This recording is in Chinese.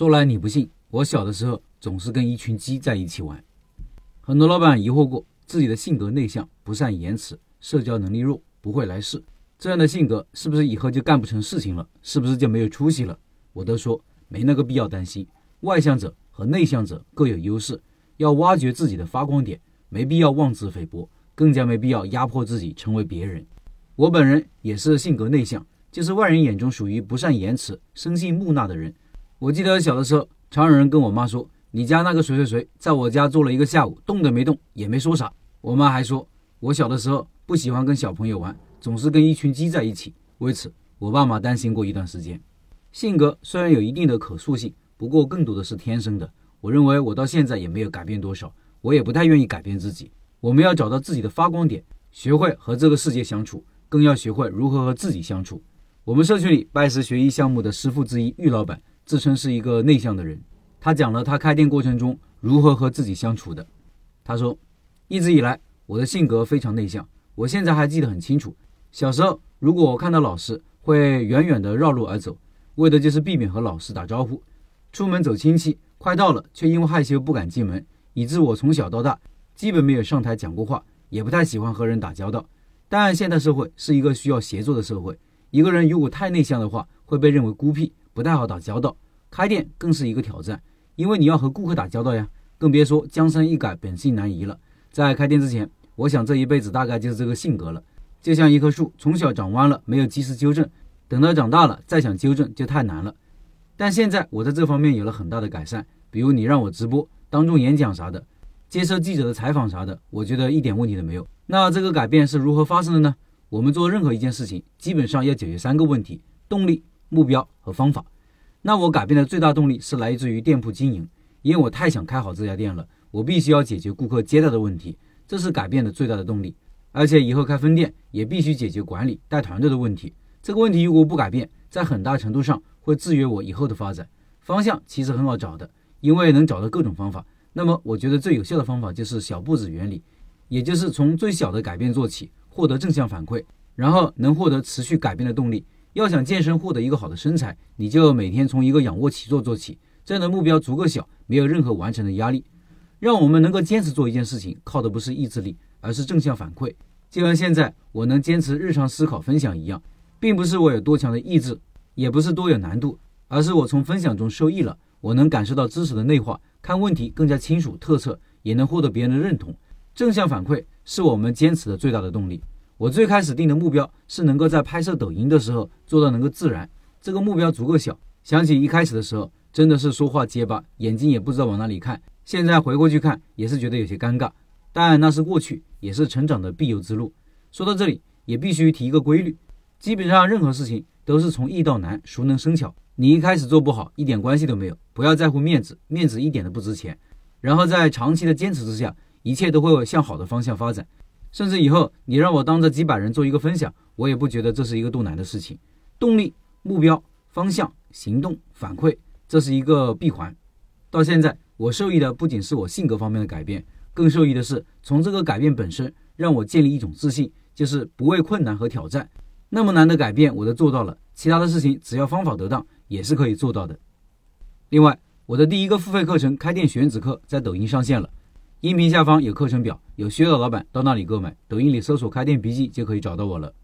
说来你不信，我小的时候总是跟一群鸡在一起玩。很多老板疑惑过，自己的性格内向，不善言辞，社交能力弱，不会来事，这样的性格是不是以后就干不成事情了？是不是就没有出息了？我都说没那个必要担心。外向者和内向者各有优势，要挖掘自己的发光点，没必要妄自菲薄，更加没必要压迫自己成为别人。我本人也是性格内向，就是外人眼中属于不善言辞、生性木讷的人。我记得小的时候，常有人跟我妈说：“你家那个谁谁谁，在我家坐了一个下午，动都没动，也没说啥。”我妈还说，我小的时候不喜欢跟小朋友玩，总是跟一群鸡在一起。为此，我爸妈担心过一段时间。性格虽然有一定的可塑性，不过更多的是天生的。我认为我到现在也没有改变多少，我也不太愿意改变自己。我们要找到自己的发光点，学会和这个世界相处，更要学会如何和自己相处。我们社区里拜师学艺项目的师傅之一，玉老板。自称是一个内向的人，他讲了他开店过程中如何和自己相处的。他说，一直以来我的性格非常内向，我现在还记得很清楚。小时候，如果我看到老师，会远远的绕路而走，为的就是避免和老师打招呼。出门走亲戚，快到了却因为害羞不敢进门，以致我从小到大基本没有上台讲过话，也不太喜欢和人打交道。但现代社会是一个需要协作的社会，一个人如果太内向的话，会被认为孤僻。不太好打交道，开店更是一个挑战，因为你要和顾客打交道呀，更别说江山易改，本性难移了。在开店之前，我想这一辈子大概就是这个性格了，就像一棵树，从小长弯了，没有及时纠正，等到长大了再想纠正就太难了。但现在我在这方面有了很大的改善，比如你让我直播、当众演讲啥的，接受记者的采访啥的，我觉得一点问题都没有。那这个改变是如何发生的呢？我们做任何一件事情，基本上要解决三个问题：动力。目标和方法，那我改变的最大动力是来自于店铺经营，因为我太想开好这家店了，我必须要解决顾客接待的问题，这是改变的最大的动力。而且以后开分店也必须解决管理带团队的问题，这个问题如果不改变，在很大程度上会制约我以后的发展。方向其实很好找的，因为能找到各种方法。那么我觉得最有效的方法就是小步子原理，也就是从最小的改变做起，获得正向反馈，然后能获得持续改变的动力。要想健身获得一个好的身材，你就每天从一个仰卧起坐做起，这样的目标足够小，没有任何完成的压力。让我们能够坚持做一件事情，靠的不是意志力，而是正向反馈。就像现在我能坚持日常思考分享一样，并不是我有多强的意志，也不是多有难度，而是我从分享中受益了，我能感受到知识的内化，看问题更加清楚透彻，也能获得别人的认同。正向反馈是我们坚持的最大的动力。我最开始定的目标是能够在拍摄抖音的时候做到能够自然，这个目标足够小。想起一开始的时候，真的是说话结巴，眼睛也不知道往哪里看。现在回过去看，也是觉得有些尴尬。但那是过去，也是成长的必由之路。说到这里，也必须提一个规律：基本上任何事情都是从易到难，熟能生巧。你一开始做不好，一点关系都没有，不要在乎面子，面子一点都不值钱。然后在长期的坚持之下，一切都会向好的方向发展。甚至以后你让我当着几百人做一个分享，我也不觉得这是一个多难的事情。动力、目标、方向、行动、反馈，这是一个闭环。到现在，我受益的不仅是我性格方面的改变，更受益的是从这个改变本身让我建立一种自信，就是不畏困难和挑战。那么难的改变我都做到了，其他的事情只要方法得当也是可以做到的。另外，我的第一个付费课程《开店选址课》在抖音上线了。音频下方有课程表，有需要的老板到那里购买。抖音里搜索“开店笔记”就可以找到我了。